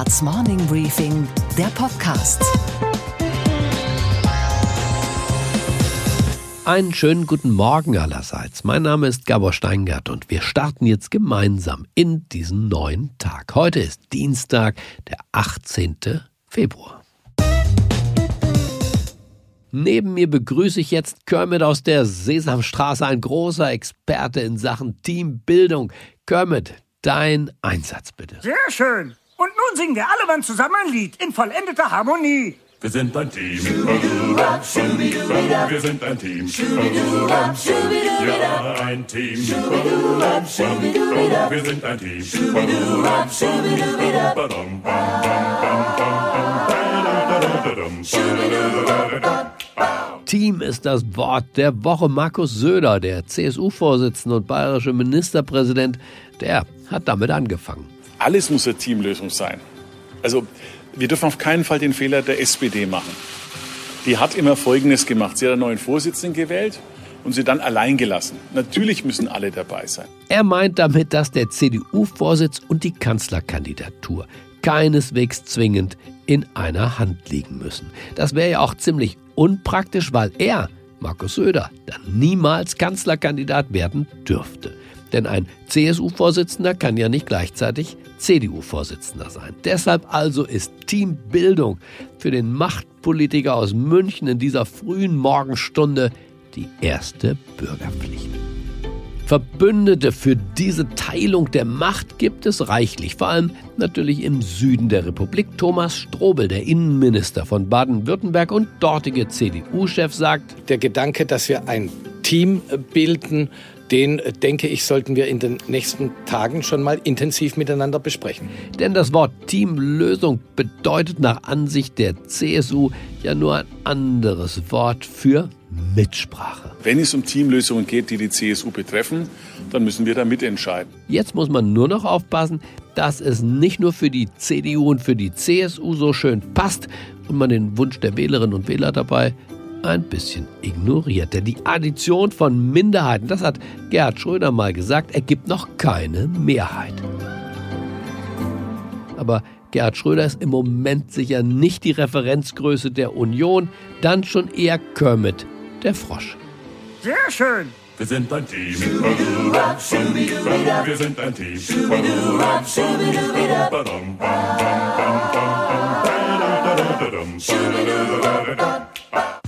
Handelsblatts Morning Briefing, der Podcast. Einen schönen guten Morgen allerseits. Mein Name ist Gabor Steingart und wir starten jetzt gemeinsam in diesen neuen Tag. Heute ist Dienstag, der 18. Februar. Neben mir begrüße ich jetzt Kermit aus der Sesamstraße, ein großer Experte in Sachen Teambildung. Kermit, dein Einsatz bitte. Sehr schön. Und nun singen wir alle Mann zusammen ein Lied in vollendeter Harmonie. Wir sind ein Team. Wir sind ein Team. Ja, ein Team. Wir sind ein Team. Team ist das Wort der Woche. Markus Söder, der CSU-Vorsitzende und bayerische Ministerpräsident, der hat damit angefangen. Alles muss eine Teamlösung sein. Also wir dürfen auf keinen Fall den Fehler der SPD machen. Die hat immer Folgendes gemacht. Sie hat einen neuen Vorsitzenden gewählt und sie dann allein gelassen. Natürlich müssen alle dabei sein. Er meint damit, dass der CDU-Vorsitz und die Kanzlerkandidatur keineswegs zwingend in einer Hand liegen müssen. Das wäre ja auch ziemlich unpraktisch, weil er, Markus Söder, dann niemals Kanzlerkandidat werden dürfte. Denn ein CSU-Vorsitzender kann ja nicht gleichzeitig CDU-Vorsitzender sein. Deshalb also ist Teambildung für den Machtpolitiker aus München in dieser frühen Morgenstunde die erste Bürgerpflicht. Verbündete für diese Teilung der Macht gibt es reichlich, vor allem natürlich im Süden der Republik. Thomas Strobel, der Innenminister von Baden-Württemberg und dortige CDU-Chef, sagt, der Gedanke, dass wir ein Team bilden, den, denke ich, sollten wir in den nächsten Tagen schon mal intensiv miteinander besprechen. Denn das Wort Teamlösung bedeutet nach Ansicht der CSU ja nur ein anderes Wort für Mitsprache. Wenn es um Teamlösungen geht, die die CSU betreffen, dann müssen wir da mitentscheiden. Jetzt muss man nur noch aufpassen, dass es nicht nur für die CDU und für die CSU so schön passt und man den Wunsch der Wählerinnen und Wähler dabei ein bisschen ignoriert. Denn die Addition von Minderheiten, das hat Gerhard Schröder mal gesagt, ergibt noch keine Mehrheit. Aber Gerhard Schröder ist im Moment sicher nicht die Referenzgröße der Union, dann schon eher Kermit, der Frosch. Sehr schön. Wir sind ein Team. Wir sind ein Team.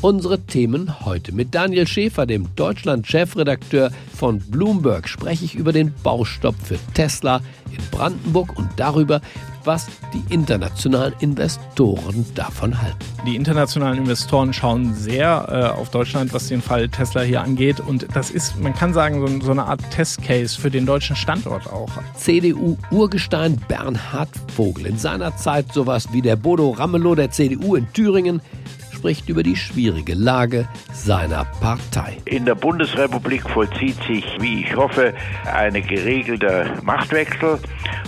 Unsere Themen heute. Mit Daniel Schäfer, dem Deutschland-Chefredakteur von Bloomberg, spreche ich über den Baustopp für Tesla in Brandenburg und darüber, was die internationalen Investoren davon halten. Die internationalen Investoren schauen sehr äh, auf Deutschland, was den Fall Tesla hier angeht. Und das ist, man kann sagen, so, so eine Art Testcase für den deutschen Standort auch. CDU-Urgestein Bernhard Vogel. In seiner Zeit sowas wie der Bodo Ramelow der CDU in Thüringen spricht über die schwierige Lage seiner Partei. In der Bundesrepublik vollzieht sich, wie ich hoffe, eine geregelte Machtwechsel.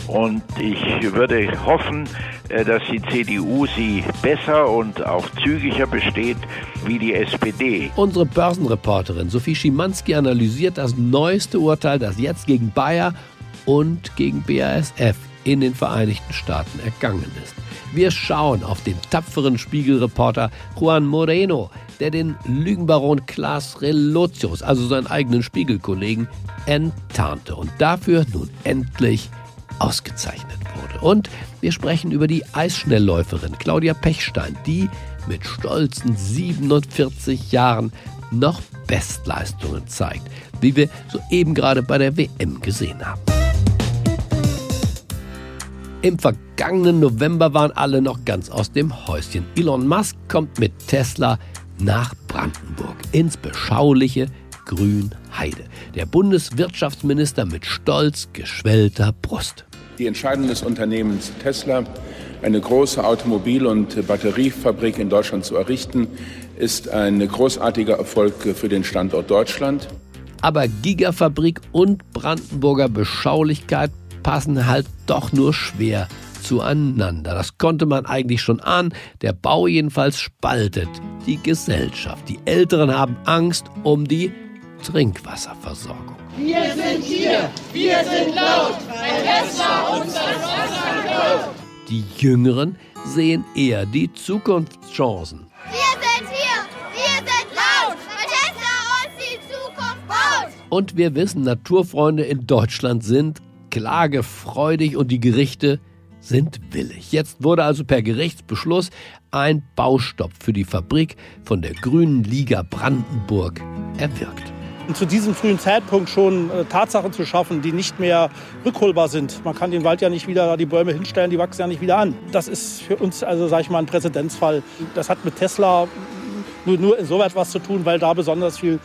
Und ich würde hoffen, äh, dass die CDU sie besser und auch zügiger besteht wie die SPD. Unsere Börsenreporterin Sophie Schimanski analysiert das neueste Urteil, das jetzt gegen Bayer und gegen BASF in den Vereinigten Staaten ergangen ist. Wir schauen auf den tapferen Spiegelreporter Juan Moreno, der den Lügenbaron Klaas Relotius, also seinen eigenen Spiegelkollegen, enttarnte und dafür nun endlich ausgezeichnet wurde. Und wir sprechen über die Eisschnellläuferin Claudia Pechstein, die mit stolzen 47 Jahren noch Bestleistungen zeigt, wie wir soeben gerade bei der WM gesehen haben. Im vergangenen November waren alle noch ganz aus dem Häuschen. Elon Musk kommt mit Tesla nach Brandenburg ins beschauliche Grünheide. Der Bundeswirtschaftsminister mit stolz geschwellter Brust. Die Entscheidung des Unternehmens Tesla, eine große Automobil- und Batteriefabrik in Deutschland zu errichten, ist ein großartiger Erfolg für den Standort Deutschland. Aber Gigafabrik und Brandenburger Beschaulichkeit passen halt doch nur schwer zueinander. Das konnte man eigentlich schon ahnen. Der Bau jedenfalls spaltet die Gesellschaft. Die Älteren haben Angst um die Trinkwasserversorgung. Wir sind hier, wir sind laut, weil Tesla uns das Wasser klaut. die Jüngeren sehen eher die Zukunftschancen. Wir sind hier, wir sind laut, weil Tesla uns die Zukunft baut. Und wir wissen, Naturfreunde in Deutschland sind klagefreudig und die Gerichte sind willig. Jetzt wurde also per Gerichtsbeschluss ein Baustopp für die Fabrik von der Grünen Liga Brandenburg erwirkt. Und zu diesem frühen Zeitpunkt schon äh, Tatsachen zu schaffen, die nicht mehr rückholbar sind. Man kann den Wald ja nicht wieder, die Bäume hinstellen, die wachsen ja nicht wieder an. Das ist für uns, also sage ich mal, ein Präzedenzfall. Das hat mit Tesla nur, nur insoweit was zu tun, weil da besonders viel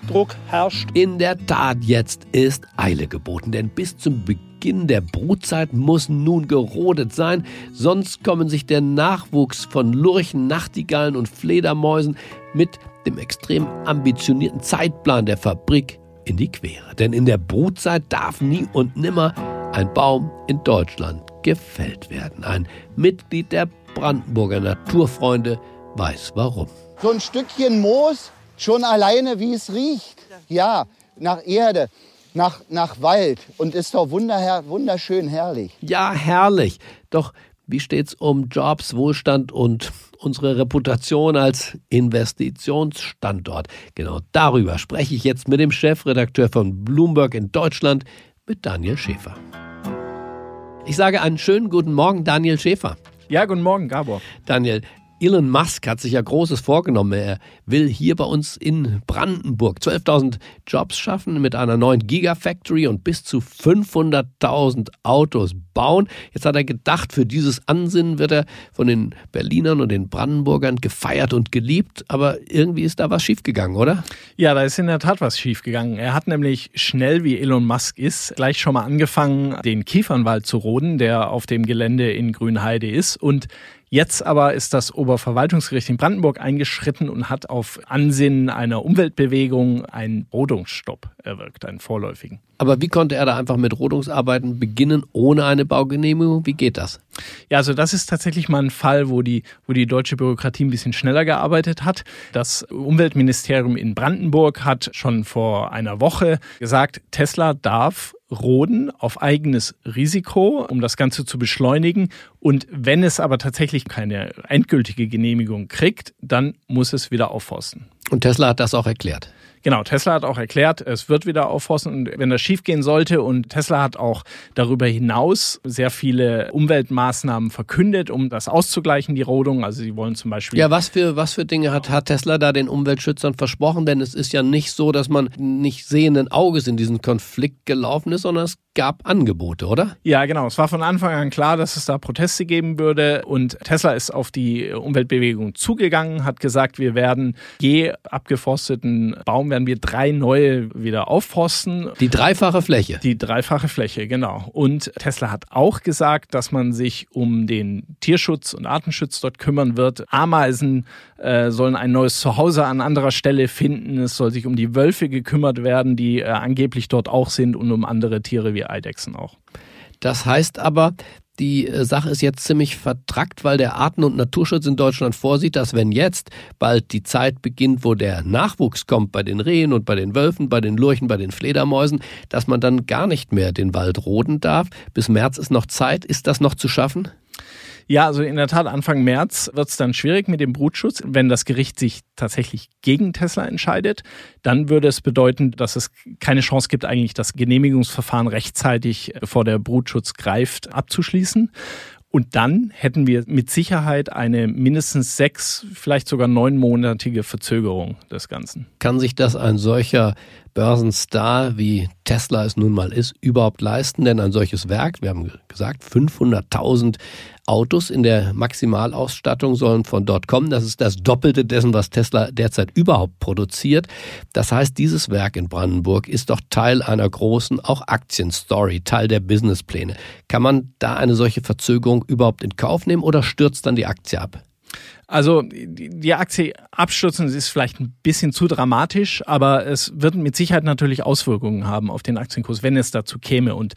Zeitdruck herrscht. In der Tat, jetzt ist Eile geboten, denn bis zum Beginn der Brutzeit muss nun gerodet sein, sonst kommen sich der Nachwuchs von Lurchen, Nachtigallen und Fledermäusen mit dem extrem ambitionierten Zeitplan der Fabrik in die Quere. Denn in der Brutzeit darf nie und nimmer ein Baum in Deutschland gefällt werden. Ein Mitglied der Brandenburger Naturfreunde weiß warum. So ein Stückchen Moos, schon alleine wie es riecht. Ja, nach Erde, nach, nach Wald und ist doch wunderschön herrlich. Ja, herrlich. Doch wie steht's um Jobs, Wohlstand und unsere Reputation als Investitionsstandort? Genau darüber spreche ich jetzt mit dem Chefredakteur von Bloomberg in Deutschland, mit Daniel Schäfer. Ich sage einen schönen guten Morgen, Daniel Schäfer. Ja, guten Morgen, Gabor. Daniel, Elon Musk hat sich ja Großes vorgenommen. Er will hier bei uns in Brandenburg 12.000 Jobs schaffen mit einer neuen Gigafactory und bis zu 500.000 Autos bauen. Jetzt hat er gedacht, für dieses Ansinnen wird er von den Berlinern und den Brandenburgern gefeiert und geliebt. Aber irgendwie ist da was schiefgegangen, oder? Ja, da ist in der Tat was schiefgegangen. Er hat nämlich schnell, wie Elon Musk ist, gleich schon mal angefangen, den Kiefernwald zu roden, der auf dem Gelände in Grünheide ist. Und Jetzt aber ist das Oberverwaltungsgericht in Brandenburg eingeschritten und hat auf Ansinnen einer Umweltbewegung einen Rodungsstopp erwirkt, einen vorläufigen. Aber wie konnte er da einfach mit Rodungsarbeiten beginnen ohne eine Baugenehmigung? Wie geht das? Ja, also das ist tatsächlich mal ein Fall, wo die, wo die deutsche Bürokratie ein bisschen schneller gearbeitet hat. Das Umweltministerium in Brandenburg hat schon vor einer Woche gesagt, Tesla darf roden auf eigenes Risiko, um das Ganze zu beschleunigen. Und wenn es aber tatsächlich keine endgültige Genehmigung kriegt, dann muss es wieder aufforsten. Und Tesla hat das auch erklärt. Genau, Tesla hat auch erklärt, es wird wieder aufforsten und wenn das schiefgehen sollte und Tesla hat auch darüber hinaus sehr viele Umweltmaßnahmen verkündet, um das auszugleichen, die Rodung. Also sie wollen zum Beispiel. Ja, was für, was für Dinge hat, hat Tesla da den Umweltschützern versprochen? Denn es ist ja nicht so, dass man nicht sehenden Auges in diesen Konflikt gelaufen ist, sondern es gab Angebote, oder? Ja, genau. Es war von Anfang an klar, dass es da Proteste geben würde. Und Tesla ist auf die Umweltbewegung zugegangen, hat gesagt, wir werden je abgeforsteten Baum, werden wir drei neue wieder aufforsten. Die dreifache Fläche. Die dreifache Fläche, genau. Und Tesla hat auch gesagt, dass man sich um den Tierschutz und Artenschutz dort kümmern wird. Ameisen äh, sollen ein neues Zuhause an anderer Stelle finden. Es soll sich um die Wölfe gekümmert werden, die äh, angeblich dort auch sind und um andere Tiere wie Eidechsen auch. Das heißt aber, die äh, Sache ist jetzt ziemlich vertrackt, weil der Arten- und Naturschutz in Deutschland vorsieht, dass wenn jetzt bald die Zeit beginnt, wo der Nachwuchs kommt bei den Rehen und bei den Wölfen, bei den Lurchen, bei den Fledermäusen, dass man dann gar nicht mehr den Wald roden darf. Bis März ist noch Zeit. Ist das noch zu schaffen? Ja, also in der Tat, Anfang März wird es dann schwierig mit dem Brutschutz. Wenn das Gericht sich tatsächlich gegen Tesla entscheidet, dann würde es bedeuten, dass es keine Chance gibt, eigentlich das Genehmigungsverfahren rechtzeitig, bevor der Brutschutz greift, abzuschließen. Und dann hätten wir mit Sicherheit eine mindestens sechs, vielleicht sogar neunmonatige Verzögerung des Ganzen. Kann sich das ein solcher Börsenstar, wie Tesla es nun mal ist, überhaupt leisten? Denn ein solches Werk, wir haben gesagt, 500.000 Autos in der Maximalausstattung sollen von dort kommen. Das ist das Doppelte dessen, was Tesla derzeit überhaupt produziert. Das heißt, dieses Werk in Brandenburg ist doch Teil einer großen, auch Aktienstory, Teil der Businesspläne. Kann man da eine solche Verzögerung überhaupt in Kauf nehmen oder stürzt dann die Aktie ab? Also die Aktie abstürzen ist vielleicht ein bisschen zu dramatisch, aber es wird mit Sicherheit natürlich Auswirkungen haben auf den Aktienkurs, wenn es dazu käme. Und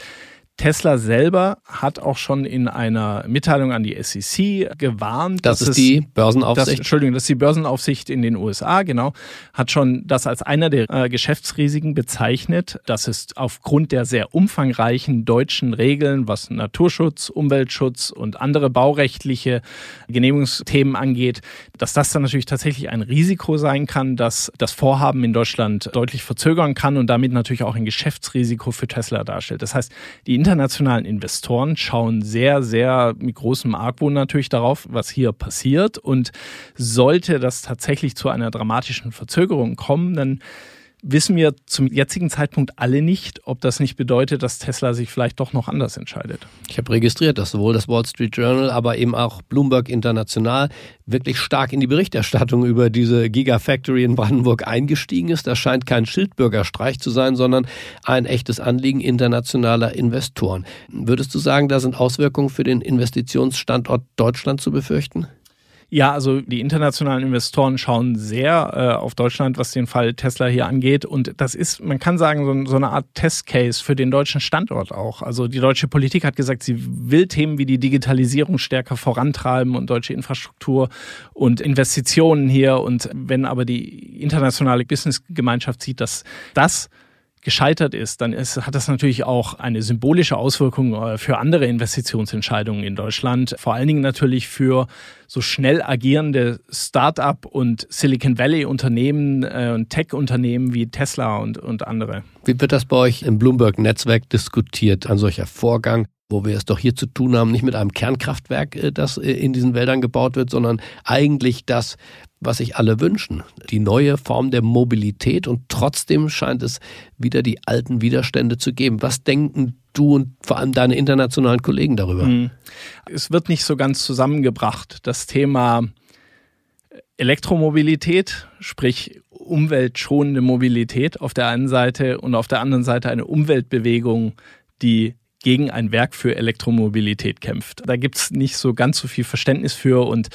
Tesla selber hat auch schon in einer Mitteilung an die SEC gewarnt. Das ist die Börsenaufsicht. Das, Entschuldigung, das ist die Börsenaufsicht in den USA, genau. Hat schon das als einer der äh, Geschäftsrisiken bezeichnet, dass es aufgrund der sehr umfangreichen deutschen Regeln, was Naturschutz, Umweltschutz und andere baurechtliche Genehmigungsthemen angeht, dass das dann natürlich tatsächlich ein Risiko sein kann, dass das Vorhaben in Deutschland deutlich verzögern kann und damit natürlich auch ein Geschäftsrisiko für Tesla darstellt. Das heißt, die internationalen Investoren schauen sehr, sehr mit großem Argwohn natürlich darauf, was hier passiert. Und sollte das tatsächlich zu einer dramatischen Verzögerung kommen, dann wissen wir zum jetzigen Zeitpunkt alle nicht, ob das nicht bedeutet, dass Tesla sich vielleicht doch noch anders entscheidet. Ich habe registriert, dass sowohl das Wall Street Journal, aber eben auch Bloomberg International wirklich stark in die Berichterstattung über diese Gigafactory in Brandenburg eingestiegen ist. Das scheint kein Schildbürgerstreich zu sein, sondern ein echtes Anliegen internationaler Investoren. Würdest du sagen, da sind Auswirkungen für den Investitionsstandort Deutschland zu befürchten? Ja, also die internationalen Investoren schauen sehr äh, auf Deutschland, was den Fall Tesla hier angeht. Und das ist, man kann sagen, so, so eine Art Testcase für den deutschen Standort auch. Also die deutsche Politik hat gesagt, sie will Themen wie die Digitalisierung stärker vorantreiben und deutsche Infrastruktur und Investitionen hier. Und wenn aber die internationale Businessgemeinschaft sieht, dass das gescheitert ist, dann ist, hat das natürlich auch eine symbolische Auswirkung äh, für andere Investitionsentscheidungen in Deutschland. Vor allen Dingen natürlich für so schnell agierende Start-up und Silicon Valley Unternehmen äh, und Tech-Unternehmen wie Tesla und, und andere. Wie wird das bei euch im Bloomberg-Netzwerk diskutiert, ein solcher Vorgang? wo wir es doch hier zu tun haben, nicht mit einem Kernkraftwerk, äh, das in diesen Wäldern gebaut wird, sondern eigentlich das, was sich alle wünschen. Die neue Form der Mobilität und trotzdem scheint es wieder die alten Widerstände zu geben. Was denken du und vor allem deine internationalen Kollegen darüber? Hm. Es wird nicht so ganz zusammengebracht. Das Thema Elektromobilität, sprich umweltschonende Mobilität auf der einen Seite und auf der anderen Seite eine Umweltbewegung, die gegen ein Werk für Elektromobilität kämpft. Da gibt es nicht so ganz so viel Verständnis für und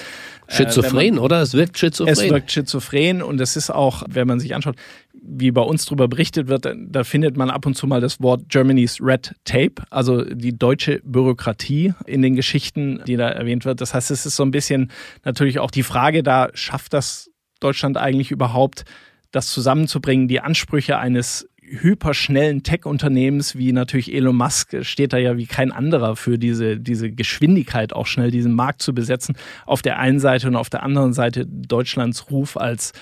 äh, Schizophren, man, oder? Es wirkt schizophren. Es wirkt schizophren und es ist auch, wenn man sich anschaut, wie bei uns darüber berichtet wird, da findet man ab und zu mal das Wort Germany's Red Tape, also die deutsche Bürokratie in den Geschichten, die da erwähnt wird. Das heißt, es ist so ein bisschen natürlich auch die Frage da, schafft das Deutschland eigentlich überhaupt, das zusammenzubringen, die Ansprüche eines hyperschnellen Tech-Unternehmens wie natürlich Elon Musk steht da ja wie kein anderer für diese, diese Geschwindigkeit auch schnell diesen Markt zu besetzen. Auf der einen Seite und auf der anderen Seite Deutschlands Ruf als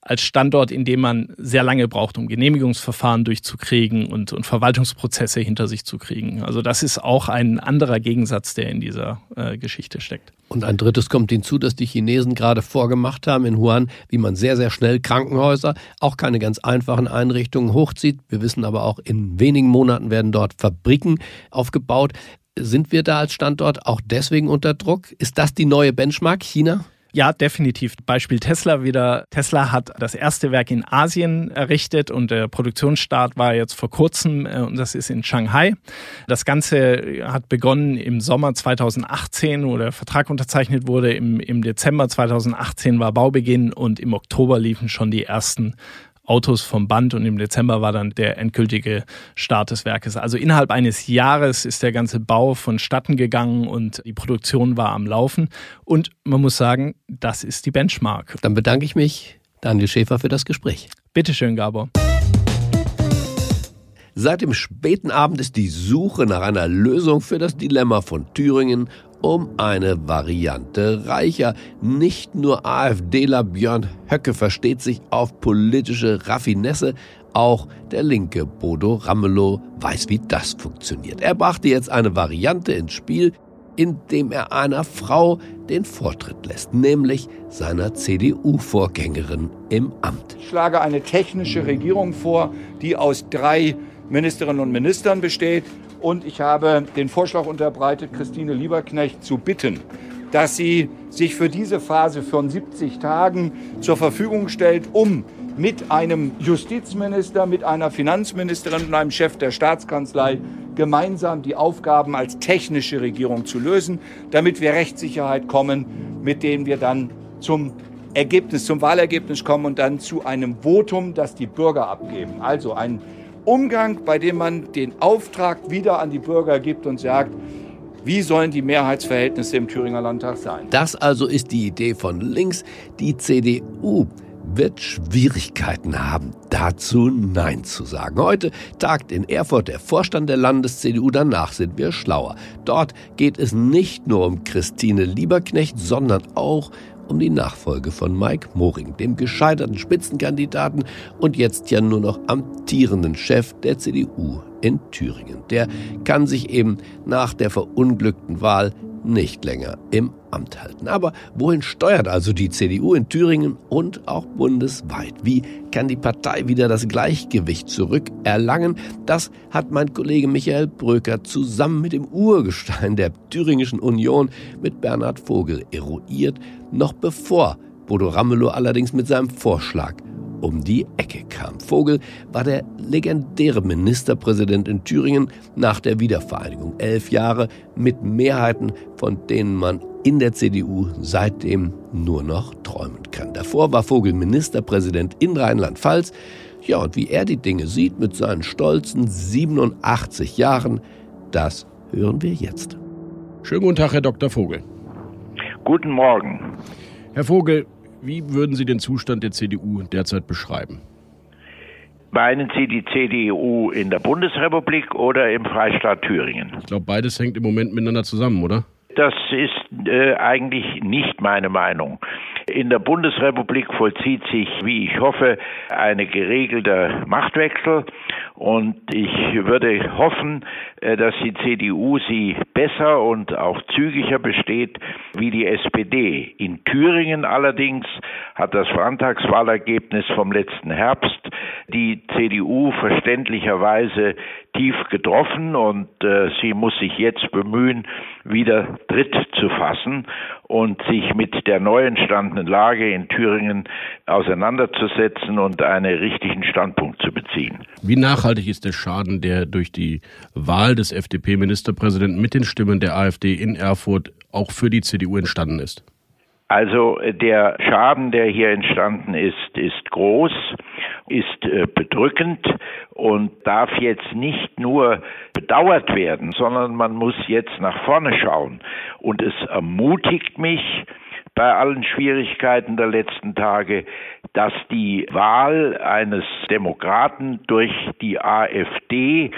als Standort, in dem man sehr lange braucht, um Genehmigungsverfahren durchzukriegen und, und Verwaltungsprozesse hinter sich zu kriegen. Also das ist auch ein anderer Gegensatz, der in dieser äh, Geschichte steckt. Und ein drittes kommt hinzu, dass die Chinesen gerade vorgemacht haben in Wuhan, wie man sehr, sehr schnell Krankenhäuser, auch keine ganz einfachen Einrichtungen hochzieht. Wir wissen aber auch, in wenigen Monaten werden dort Fabriken aufgebaut. Sind wir da als Standort auch deswegen unter Druck? Ist das die neue Benchmark, China? Ja, definitiv. Beispiel Tesla wieder. Tesla hat das erste Werk in Asien errichtet und der Produktionsstart war jetzt vor kurzem äh, und das ist in Shanghai. Das Ganze hat begonnen im Sommer 2018, wo der Vertrag unterzeichnet wurde. Im, im Dezember 2018 war Baubeginn und im Oktober liefen schon die ersten Autos vom Band und im Dezember war dann der endgültige Start des Werkes. Also innerhalb eines Jahres ist der ganze Bau vonstatten gegangen und die Produktion war am Laufen. Und man muss sagen, das ist die Benchmark. Dann bedanke ich mich, Daniel Schäfer, für das Gespräch. Bitteschön, Gabor. Seit dem späten Abend ist die Suche nach einer Lösung für das Dilemma von Thüringen um eine Variante reicher. Nicht nur AfDler Björn Höcke versteht sich auf politische Raffinesse, auch der linke Bodo Ramelow weiß, wie das funktioniert. Er brachte jetzt eine Variante ins Spiel, indem er einer Frau den Vortritt lässt, nämlich seiner CDU-Vorgängerin im Amt. Ich schlage eine technische Regierung vor, die aus drei Ministerinnen und Ministern besteht. Und ich habe den Vorschlag unterbreitet, Christine Lieberknecht zu bitten, dass sie sich für diese Phase von 70 Tagen zur Verfügung stellt, um mit einem Justizminister, mit einer Finanzministerin und einem Chef der Staatskanzlei gemeinsam die Aufgaben als technische Regierung zu lösen, damit wir Rechtssicherheit kommen, mit denen wir dann zum Ergebnis, zum Wahlergebnis kommen und dann zu einem Votum, das die Bürger abgeben. Also ein Umgang, bei dem man den Auftrag wieder an die Bürger gibt und sagt, wie sollen die Mehrheitsverhältnisse im Thüringer Landtag sein? Das also ist die Idee von links. Die CDU wird Schwierigkeiten haben, dazu Nein zu sagen. Heute tagt in Erfurt der Vorstand der Landes-CDU, danach sind wir schlauer. Dort geht es nicht nur um Christine Lieberknecht, sondern auch um die Nachfolge von Mike Moring, dem gescheiterten Spitzenkandidaten und jetzt ja nur noch amtierenden Chef der CDU in Thüringen. Der kann sich eben nach der verunglückten Wahl nicht länger im Amt halten. Aber wohin steuert also die CDU in Thüringen und auch bundesweit? Wie kann die Partei wieder das Gleichgewicht zurückerlangen? Das hat mein Kollege Michael Bröker zusammen mit dem Urgestein der Thüringischen Union mit Bernhard Vogel eruiert, noch bevor Bodo Ramelow allerdings mit seinem Vorschlag um die Ecke kam. Vogel war der legendäre Ministerpräsident in Thüringen nach der Wiedervereinigung. Elf Jahre mit Mehrheiten, von denen man in der CDU seitdem nur noch träumen kann. Davor war Vogel Ministerpräsident in Rheinland-Pfalz. Ja, und wie er die Dinge sieht mit seinen stolzen 87 Jahren, das hören wir jetzt. Schönen guten Tag, Herr Dr. Vogel. Guten Morgen. Herr Vogel, wie würden Sie den Zustand der CDU derzeit beschreiben? Meinen Sie die CDU in der Bundesrepublik oder im Freistaat Thüringen? Ich glaube, beides hängt im Moment miteinander zusammen, oder? Das ist äh, eigentlich nicht meine Meinung. In der Bundesrepublik vollzieht sich, wie ich hoffe, eine geregelte Machtwechsel. Und ich würde hoffen, äh, dass die CDU sie besser und auch zügiger besteht wie die SPD. In Thüringen allerdings hat das Landtagswahlergebnis vom letzten Herbst die CDU verständlicherweise tief getroffen und äh, sie muss sich jetzt bemühen, wieder Tritt zu fassen und sich mit der neu entstandenen Lage in Thüringen auseinanderzusetzen und einen richtigen Standpunkt zu beziehen. Wie nachhaltig ist der Schaden, der durch die Wahl des FDP-Ministerpräsidenten mit den Stimmen der AfD in Erfurt auch für die CDU entstanden ist? Also äh, der Schaden, der hier entstanden ist, ist groß, ist äh, bedrückend und darf jetzt nicht nur bedauert werden, sondern man muss jetzt nach vorne schauen. Und es ermutigt mich, bei allen Schwierigkeiten der letzten Tage, dass die Wahl eines Demokraten durch die AfD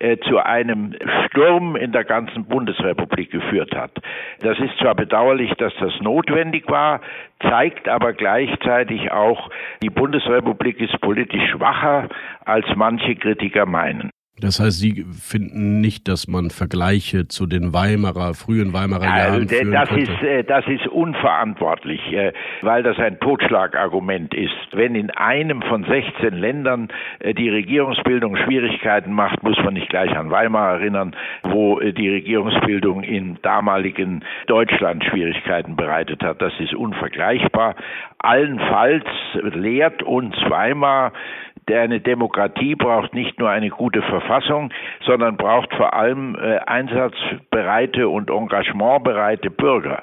äh, zu einem Sturm in der ganzen Bundesrepublik geführt hat. Das ist zwar bedauerlich, dass das notwendig war, zeigt aber gleichzeitig auch, die Bundesrepublik ist politisch schwacher, als manche Kritiker meinen. Das heißt, Sie finden nicht, dass man Vergleiche zu den Weimarer, frühen Weimarer Jahren also, führen das könnte? ist äh, das ist unverantwortlich, äh, weil das ein Totschlagargument ist. Wenn in einem von 16 Ländern äh, die Regierungsbildung Schwierigkeiten macht, muss man nicht gleich an Weimar erinnern, wo die Regierungsbildung im damaligen Deutschland Schwierigkeiten bereitet hat. Das ist unvergleichbar. Allenfalls lehrt uns Weimar, eine Demokratie braucht nicht nur eine gute Verfassung, sondern braucht vor allem äh, einsatzbereite und engagementbereite Bürger.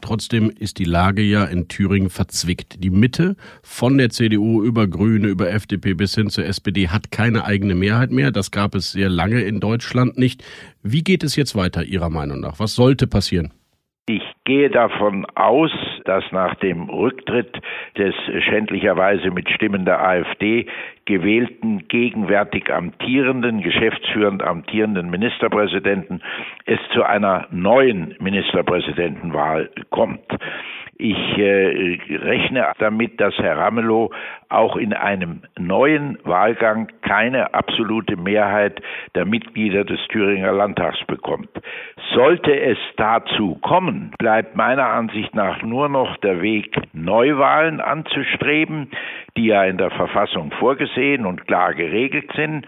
Trotzdem ist die Lage ja in Thüringen verzwickt. Die Mitte von der CDU über Grüne, über FDP bis hin zur SPD hat keine eigene Mehrheit mehr. Das gab es sehr lange in Deutschland nicht. Wie geht es jetzt weiter Ihrer Meinung nach? Was sollte passieren? Ich gehe davon aus, dass nach dem Rücktritt des schändlicherweise mit Stimmen der AfD gewählten, gegenwärtig amtierenden, geschäftsführend amtierenden Ministerpräsidenten es zu einer neuen Ministerpräsidentenwahl kommt. Ich äh, rechne damit, dass Herr Ramelow auch in einem neuen Wahlgang keine absolute Mehrheit der Mitglieder des Thüringer Landtags bekommt. Sollte es dazu kommen, bleibt meiner Ansicht nach nur noch der Weg, Neuwahlen anzustreben, die ja in der Verfassung vorgesehen und klar geregelt sind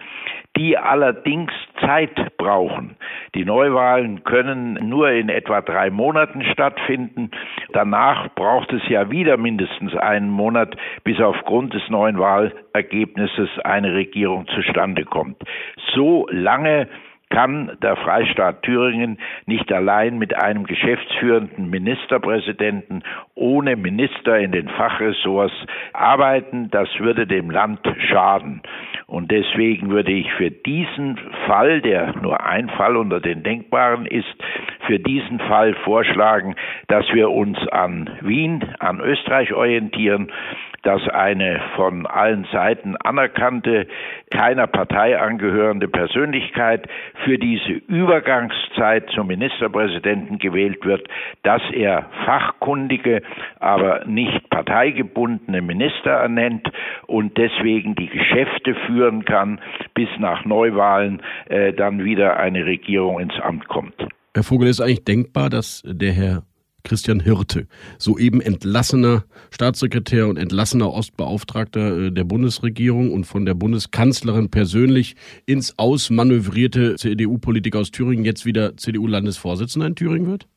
die allerdings Zeit brauchen. Die Neuwahlen können nur in etwa drei Monaten stattfinden. Danach braucht es ja wieder mindestens einen Monat, bis aufgrund des neuen Wahlergebnisses eine Regierung zustande kommt. So lange kann der Freistaat Thüringen nicht allein mit einem geschäftsführenden Ministerpräsidenten ohne Minister in den Fachressorts arbeiten. Das würde dem Land schaden. Und deswegen würde ich für diesen Fall, der nur ein Fall unter den denkbaren ist, für diesen Fall vorschlagen, dass wir uns an Wien, an Österreich orientieren dass eine von allen Seiten anerkannte, keiner Partei angehörende Persönlichkeit für diese Übergangszeit zum Ministerpräsidenten gewählt wird, dass er fachkundige, aber nicht parteigebundene Minister ernennt und deswegen die Geschäfte führen kann, bis nach Neuwahlen äh, dann wieder eine Regierung ins Amt kommt. Herr Vogel, ist eigentlich denkbar, dass der Herr Christian Hirte, soeben entlassener Staatssekretär und entlassener Ostbeauftragter äh, der Bundesregierung und von der Bundeskanzlerin persönlich ins Aus manövrierte CDU-Politiker aus Thüringen jetzt wieder CDU-Landesvorsitzender in Thüringen wird?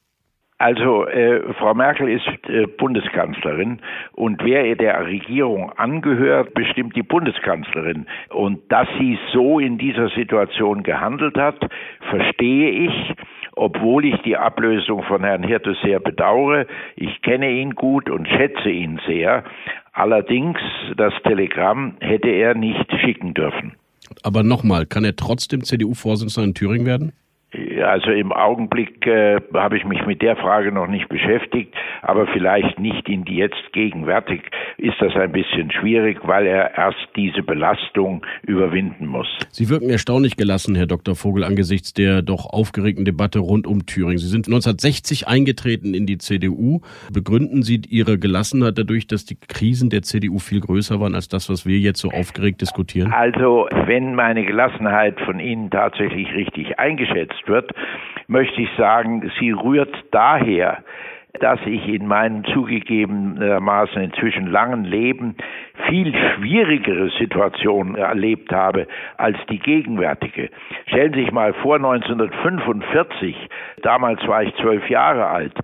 Also äh, Frau Merkel ist äh, Bundeskanzlerin und wer der Regierung angehört, bestimmt die Bundeskanzlerin. Und dass sie so in dieser Situation gehandelt hat, verstehe ich obwohl ich die Ablösung von Herrn Hirte sehr bedauere. Ich kenne ihn gut und schätze ihn sehr. Allerdings, das Telegramm hätte er nicht schicken dürfen. Aber nochmal, kann er trotzdem CDU-Vorsitzender in Thüringen werden? Also im Augenblick äh, habe ich mich mit der Frage noch nicht beschäftigt, aber vielleicht nicht in die jetzt gegenwärtig ist das ein bisschen schwierig, weil er erst diese Belastung überwinden muss. Sie wirken erstaunlich gelassen, Herr Dr. Vogel, angesichts der doch aufgeregten Debatte rund um Thüringen. Sie sind 1960 eingetreten in die CDU. Begründen Sie Ihre Gelassenheit dadurch, dass die Krisen der CDU viel größer waren als das, was wir jetzt so aufgeregt diskutieren? Also, wenn meine Gelassenheit von Ihnen tatsächlich richtig eingeschätzt genutzt wird, möchte ich sagen, sie rührt daher, dass ich in meinem zugegebenermaßen inzwischen langen Leben viel schwierigere Situationen erlebt habe als die gegenwärtige. Stellen Sie sich mal vor, 1945, damals war ich zwölf Jahre alt,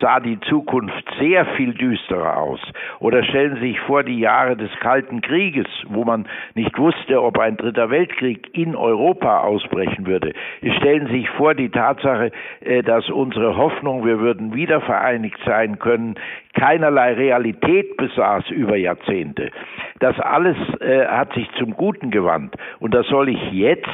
sah die Zukunft sehr viel düsterer aus. Oder stellen Sie sich vor die Jahre des Kalten Krieges, wo man nicht wusste, ob ein dritter Weltkrieg in Europa ausbrechen würde. Stellen Sie sich vor die Tatsache, äh, dass unsere Hoffnung, wir würden wieder vereinigt sein können, keinerlei Realität besaß über Jahrzehnte. Das alles äh, hat sich zum Guten gewandt. Und da soll ich jetzt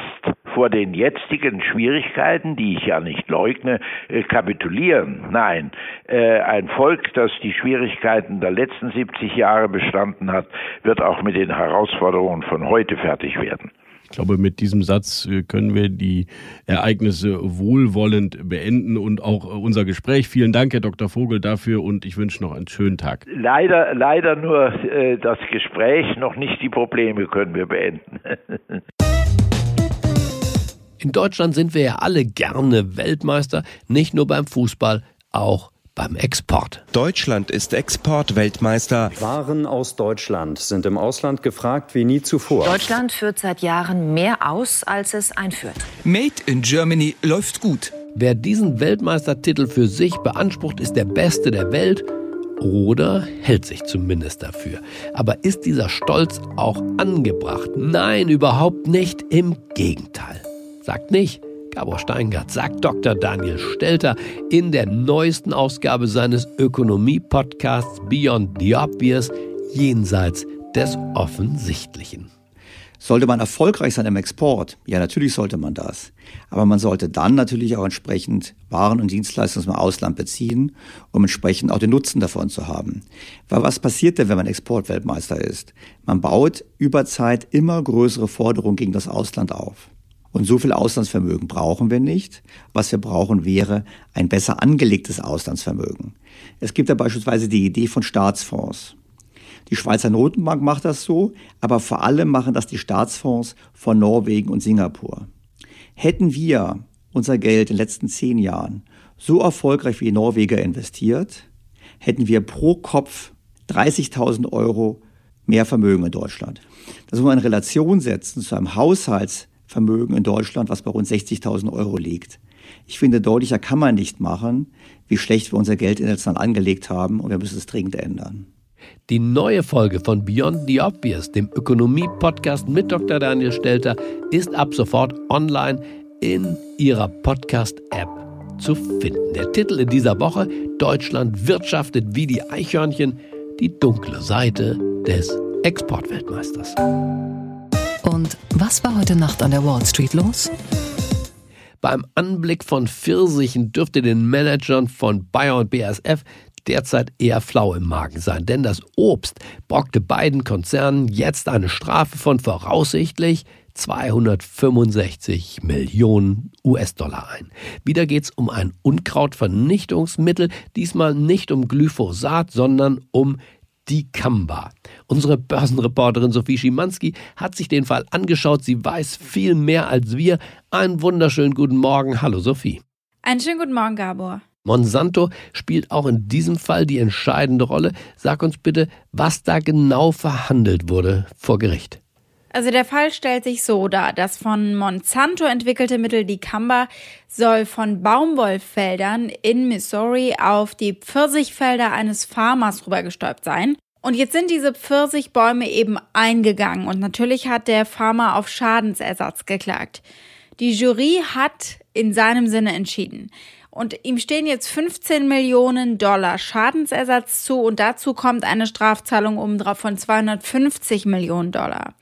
vor den jetzigen Schwierigkeiten, die ich ja nicht leugne, äh, kapitulieren. Nein, äh, ein Volk, das die Schwierigkeiten der letzten 70 Jahre bestanden hat, wird auch mit den Herausforderungen von heute fertig werden. Ich glaube, mit diesem Satz äh, können wir die Ereignisse wohlwollend beenden und auch äh, unser Gespräch. Vielen Dank, Herr Dr. Vogel, dafür und ich wünsche noch einen schönen Tag. Leider, leider nur äh, das Gespräch, noch nicht die Probleme können wir beenden. In Deutschland sind wir ja alle gerne Weltmeister, nicht nur beim Fußball, auch beim Export. Deutschland ist Exportweltmeister. Waren aus Deutschland sind im Ausland gefragt wie nie zuvor. Deutschland führt seit Jahren mehr aus, als es einführt. Made in Germany läuft gut. Wer diesen Weltmeistertitel für sich beansprucht, ist der Beste der Welt oder hält sich zumindest dafür. Aber ist dieser Stolz auch angebracht? Nein, überhaupt nicht. Im Gegenteil. Sagt nicht, Gabor Steingart sagt Dr. Daniel Stelter in der neuesten Ausgabe seines Ökonomie-Podcasts Beyond the Obvious, jenseits des Offensichtlichen. Sollte man erfolgreich sein im Export? Ja, natürlich sollte man das. Aber man sollte dann natürlich auch entsprechend Waren und Dienstleistungen aus dem Ausland beziehen, um entsprechend auch den Nutzen davon zu haben. Weil was passiert denn, wenn man Exportweltmeister ist? Man baut über Zeit immer größere Forderungen gegen das Ausland auf. Und so viel Auslandsvermögen brauchen wir nicht. Was wir brauchen, wäre ein besser angelegtes Auslandsvermögen. Es gibt ja beispielsweise die Idee von Staatsfonds. Die Schweizer Notenbank macht das so, aber vor allem machen das die Staatsfonds von Norwegen und Singapur. Hätten wir unser Geld in den letzten zehn Jahren so erfolgreich wie Norweger investiert, hätten wir pro Kopf 30.000 Euro mehr Vermögen in Deutschland. Das muss man in Relation setzen zu einem Haushalts Vermögen in Deutschland, was bei rund 60.000 Euro liegt. Ich finde, deutlicher kann man nicht machen, wie schlecht wir unser Geld international angelegt haben und wir müssen es dringend ändern. Die neue Folge von Beyond the Obvious, dem Ökonomie-Podcast mit Dr. Daniel Stelter, ist ab sofort online in Ihrer Podcast-App zu finden. Der Titel in dieser Woche: Deutschland wirtschaftet wie die Eichhörnchen, die dunkle Seite des Exportweltmeisters. Und was war heute Nacht an der Wall Street los? Beim Anblick von Pfirsichen dürfte den Managern von Bayer und BASF derzeit eher flau im Magen sein, denn das Obst brockte beiden Konzernen jetzt eine Strafe von voraussichtlich 265 Millionen US-Dollar ein. Wieder geht es um ein Unkrautvernichtungsmittel, diesmal nicht um Glyphosat, sondern um Dicamba. Unsere Börsenreporterin Sophie Schimanski hat sich den Fall angeschaut. Sie weiß viel mehr als wir. Einen wunderschönen guten Morgen. Hallo Sophie. Einen schönen guten Morgen, Gabor. Monsanto spielt auch in diesem Fall die entscheidende Rolle. Sag uns bitte, was da genau verhandelt wurde vor Gericht. Also der Fall stellt sich so dar, das von Monsanto entwickelte Mittel Dicamba soll von Baumwollfeldern in Missouri auf die Pfirsichfelder eines Farmers rübergestäubt sein. Und jetzt sind diese Pfirsichbäume eben eingegangen und natürlich hat der Farmer auf Schadensersatz geklagt. Die Jury hat in seinem Sinne entschieden. Und ihm stehen jetzt 15 Millionen Dollar Schadensersatz zu und dazu kommt eine Strafzahlung obendrauf von 250 Millionen Dollar.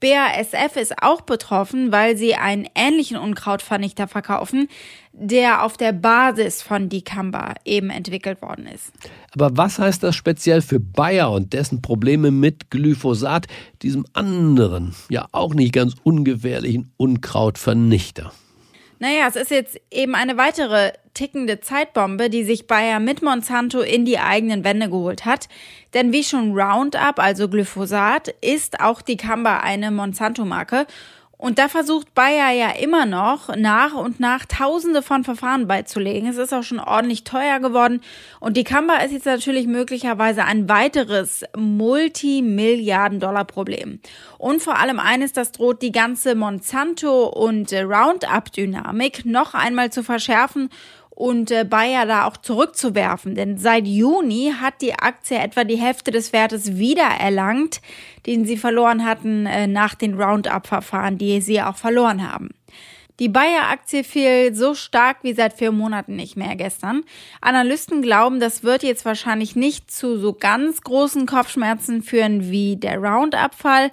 BASF ist auch betroffen, weil sie einen ähnlichen Unkrautvernichter verkaufen, der auf der Basis von Dicamba eben entwickelt worden ist. Aber was heißt das speziell für Bayer und dessen Probleme mit Glyphosat, diesem anderen, ja auch nicht ganz ungefährlichen Unkrautvernichter? Naja, es ist jetzt eben eine weitere tickende Zeitbombe, die sich Bayer mit Monsanto in die eigenen Wände geholt hat. Denn wie schon Roundup, also Glyphosat, ist auch die Kamba eine Monsanto-Marke. Und da versucht Bayer ja immer noch nach und nach Tausende von Verfahren beizulegen. Es ist auch schon ordentlich teuer geworden. Und die Kamba ist jetzt natürlich möglicherweise ein weiteres Multimilliarden-Dollar-Problem. Und vor allem eines, das droht die ganze Monsanto- und Roundup-Dynamik noch einmal zu verschärfen und äh, Bayer da auch zurückzuwerfen. Denn seit Juni hat die Aktie etwa die Hälfte des Wertes wiedererlangt, den sie verloren hatten äh, nach den Roundup-Verfahren, die sie auch verloren haben. Die Bayer-Aktie fiel so stark wie seit vier Monaten nicht mehr gestern. Analysten glauben, das wird jetzt wahrscheinlich nicht zu so ganz großen Kopfschmerzen führen wie der Roundup-Fall.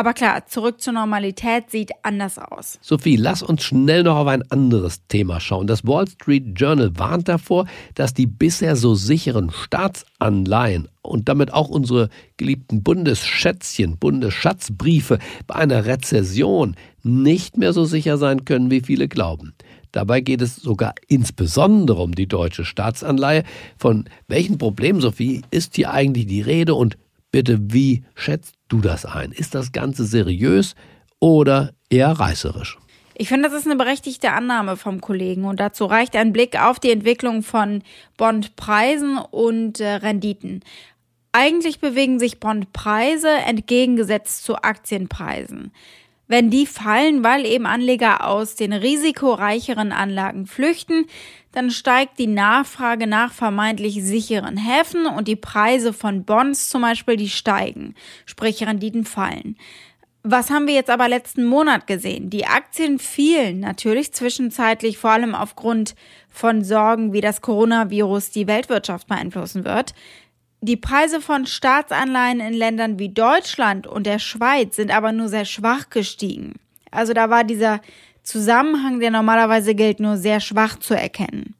Aber klar, zurück zur Normalität sieht anders aus. Sophie, lass uns schnell noch auf ein anderes Thema schauen. Das Wall Street Journal warnt davor, dass die bisher so sicheren Staatsanleihen und damit auch unsere geliebten Bundesschätzchen, Bundesschatzbriefe bei einer Rezession nicht mehr so sicher sein können, wie viele glauben. Dabei geht es sogar insbesondere um die deutsche Staatsanleihe. Von welchen Problemen, Sophie, ist hier eigentlich die Rede und bitte, wie schätzt du das ein? Ist das Ganze seriös oder eher reißerisch? Ich finde, das ist eine berechtigte Annahme vom Kollegen und dazu reicht ein Blick auf die Entwicklung von Bondpreisen und äh, Renditen. Eigentlich bewegen sich Bondpreise entgegengesetzt zu Aktienpreisen. Wenn die fallen, weil eben Anleger aus den risikoreicheren Anlagen flüchten, dann steigt die Nachfrage nach vermeintlich sicheren Häfen und die Preise von Bonds zum Beispiel, die steigen, sprich Renditen fallen. Was haben wir jetzt aber letzten Monat gesehen? Die Aktien fielen natürlich zwischenzeitlich, vor allem aufgrund von Sorgen, wie das Coronavirus die Weltwirtschaft beeinflussen wird. Die Preise von Staatsanleihen in Ländern wie Deutschland und der Schweiz sind aber nur sehr schwach gestiegen. Also da war dieser Zusammenhang, der normalerweise gilt, nur sehr schwach zu erkennen.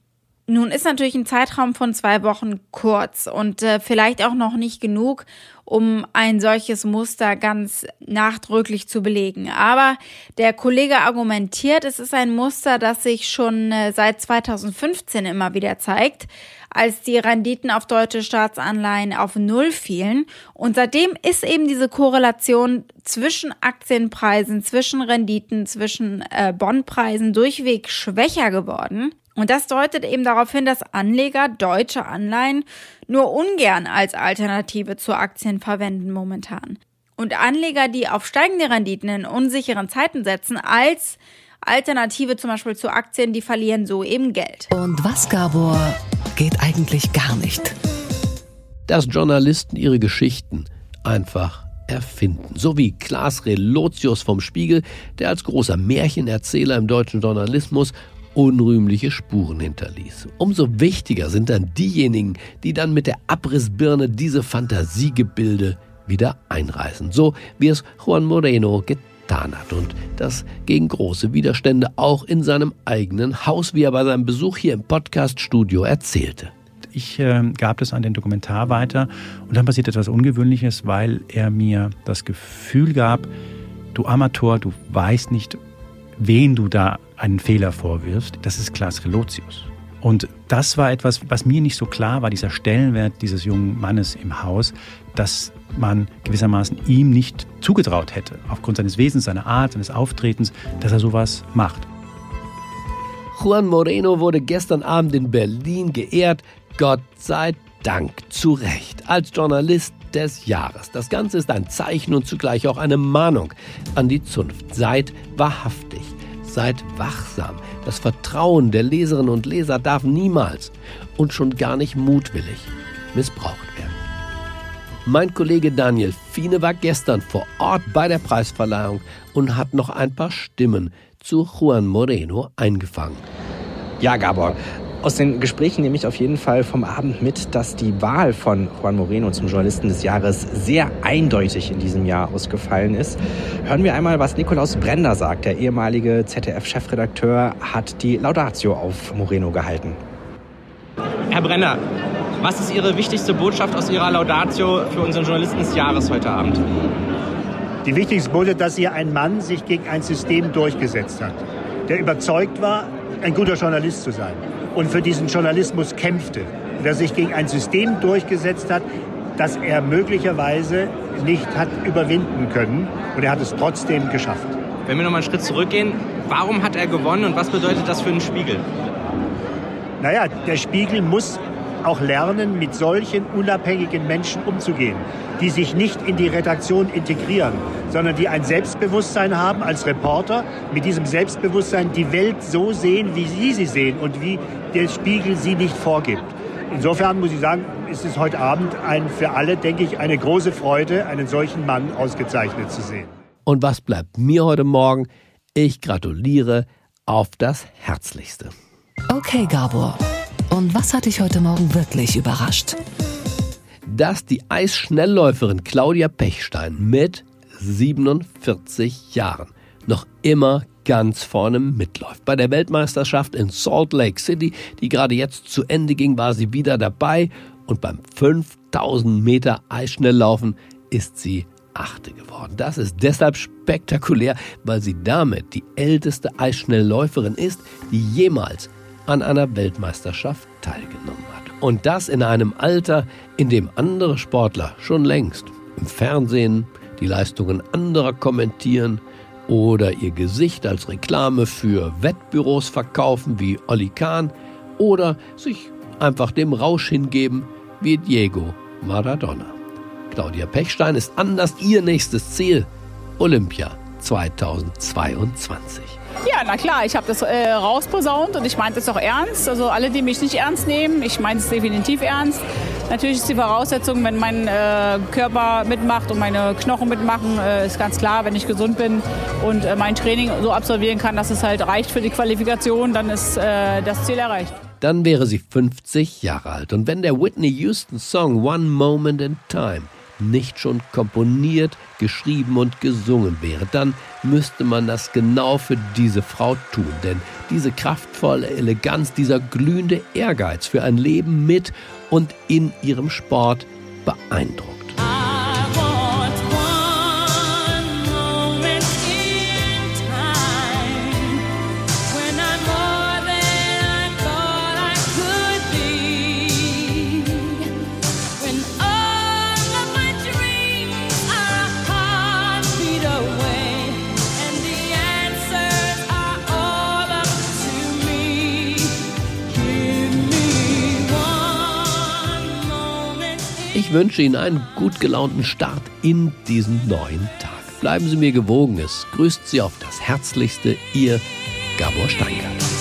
Nun ist natürlich ein Zeitraum von zwei Wochen kurz und äh, vielleicht auch noch nicht genug, um ein solches Muster ganz nachdrücklich zu belegen. Aber der Kollege argumentiert, es ist ein Muster, das sich schon äh, seit 2015 immer wieder zeigt als die Renditen auf deutsche Staatsanleihen auf Null fielen. Und seitdem ist eben diese Korrelation zwischen Aktienpreisen, zwischen Renditen, zwischen äh, Bondpreisen durchweg schwächer geworden. Und das deutet eben darauf hin, dass Anleger deutsche Anleihen nur ungern als Alternative zu Aktien verwenden momentan. Und Anleger, die auf steigende Renditen in unsicheren Zeiten setzen, als Alternative zum Beispiel zu Aktien, die verlieren so eben Geld. Und was, Gabor, geht eigentlich gar nicht? Dass Journalisten ihre Geschichten einfach erfinden. So wie Klaas Relotius vom Spiegel, der als großer Märchenerzähler im deutschen Journalismus unrühmliche Spuren hinterließ. Umso wichtiger sind dann diejenigen, die dann mit der Abrissbirne diese Fantasiegebilde wieder einreißen, so wie es Juan Moreno getan hat und das gegen große Widerstände auch in seinem eigenen Haus, wie er bei seinem Besuch hier im Podcaststudio erzählte. Ich äh, gab das an den Dokumentar weiter und dann passiert etwas Ungewöhnliches, weil er mir das Gefühl gab, du Amateur, du weißt nicht, wen du da einen Fehler vorwirfst. Das ist Klaas Relotius. Und das war etwas, was mir nicht so klar war, dieser Stellenwert dieses jungen Mannes im Haus, dass man gewissermaßen ihm nicht zugetraut hätte, aufgrund seines Wesens, seiner Art, seines Auftretens, dass er sowas macht. Juan Moreno wurde gestern Abend in Berlin geehrt, Gott sei Dank, zu Recht, als Journalist des Jahres. Das Ganze ist ein Zeichen und zugleich auch eine Mahnung an die Zunft. Seid wahrhaftig, seid wachsam. Das Vertrauen der Leserinnen und Leser darf niemals und schon gar nicht mutwillig missbraucht werden. Mein Kollege Daniel Fiene war gestern vor Ort bei der Preisverleihung und hat noch ein paar Stimmen zu Juan Moreno eingefangen. Ja, Gabor, aus den Gesprächen nehme ich auf jeden Fall vom Abend mit, dass die Wahl von Juan Moreno zum Journalisten des Jahres sehr eindeutig in diesem Jahr ausgefallen ist. Hören wir einmal, was Nikolaus Brender sagt. Der ehemalige ZDF-Chefredakteur hat die Laudatio auf Moreno gehalten. Herr Brenner, was ist Ihre wichtigste Botschaft aus Ihrer Laudatio für unseren Journalisten des Jahres heute Abend? Die wichtigste Botschaft, dass hier ein Mann sich gegen ein System durchgesetzt hat, der überzeugt war, ein guter Journalist zu sein und für diesen Journalismus kämpfte, der sich gegen ein System durchgesetzt hat, das er möglicherweise nicht hat überwinden können. Und er hat es trotzdem geschafft. Wenn wir noch mal einen Schritt zurückgehen, warum hat er gewonnen und was bedeutet das für den Spiegel? Naja, der Spiegel muss auch lernen, mit solchen unabhängigen Menschen umzugehen, die sich nicht in die Redaktion integrieren, sondern die ein Selbstbewusstsein haben als Reporter, mit diesem Selbstbewusstsein die Welt so sehen, wie sie sie sehen und wie der Spiegel sie nicht vorgibt. Insofern muss ich sagen, ist es heute Abend ein, für alle, denke ich, eine große Freude, einen solchen Mann ausgezeichnet zu sehen. Und was bleibt mir heute Morgen? Ich gratuliere auf das Herzlichste. Okay, Gabor. Und was hat dich heute Morgen wirklich überrascht? Dass die Eisschnellläuferin Claudia Pechstein mit 47 Jahren noch immer ganz vorne mitläuft. Bei der Weltmeisterschaft in Salt Lake City, die gerade jetzt zu Ende ging, war sie wieder dabei und beim 5000 Meter Eisschnelllaufen ist sie Achte geworden. Das ist deshalb spektakulär, weil sie damit die älteste Eisschnellläuferin ist, die jemals an einer Weltmeisterschaft teilgenommen hat. Und das in einem Alter, in dem andere Sportler schon längst im Fernsehen die Leistungen anderer kommentieren oder ihr Gesicht als Reklame für Wettbüros verkaufen wie Olli Kahn oder sich einfach dem Rausch hingeben wie Diego Maradona. Claudia Pechstein ist anders ihr nächstes Ziel, Olympia 2022. Ja, na klar, ich habe das äh, rausposaunt und ich meine das auch ernst. Also alle, die mich nicht ernst nehmen, ich meine es definitiv ernst. Natürlich ist die Voraussetzung, wenn mein äh, Körper mitmacht und meine Knochen mitmachen, äh, ist ganz klar, wenn ich gesund bin und äh, mein Training so absolvieren kann, dass es halt reicht für die Qualifikation, dann ist äh, das Ziel erreicht. Dann wäre sie 50 Jahre alt. Und wenn der Whitney Houston Song One Moment in Time nicht schon komponiert, geschrieben und gesungen wäre, dann müsste man das genau für diese Frau tun. Denn diese kraftvolle Eleganz, dieser glühende Ehrgeiz für ein Leben mit und in ihrem Sport beeindruckt. Ich wünsche Ihnen einen gut gelaunten Start in diesen neuen Tag. Bleiben Sie mir gewogen. Es grüßt Sie auf das Herzlichste, Ihr Gabor Steingart.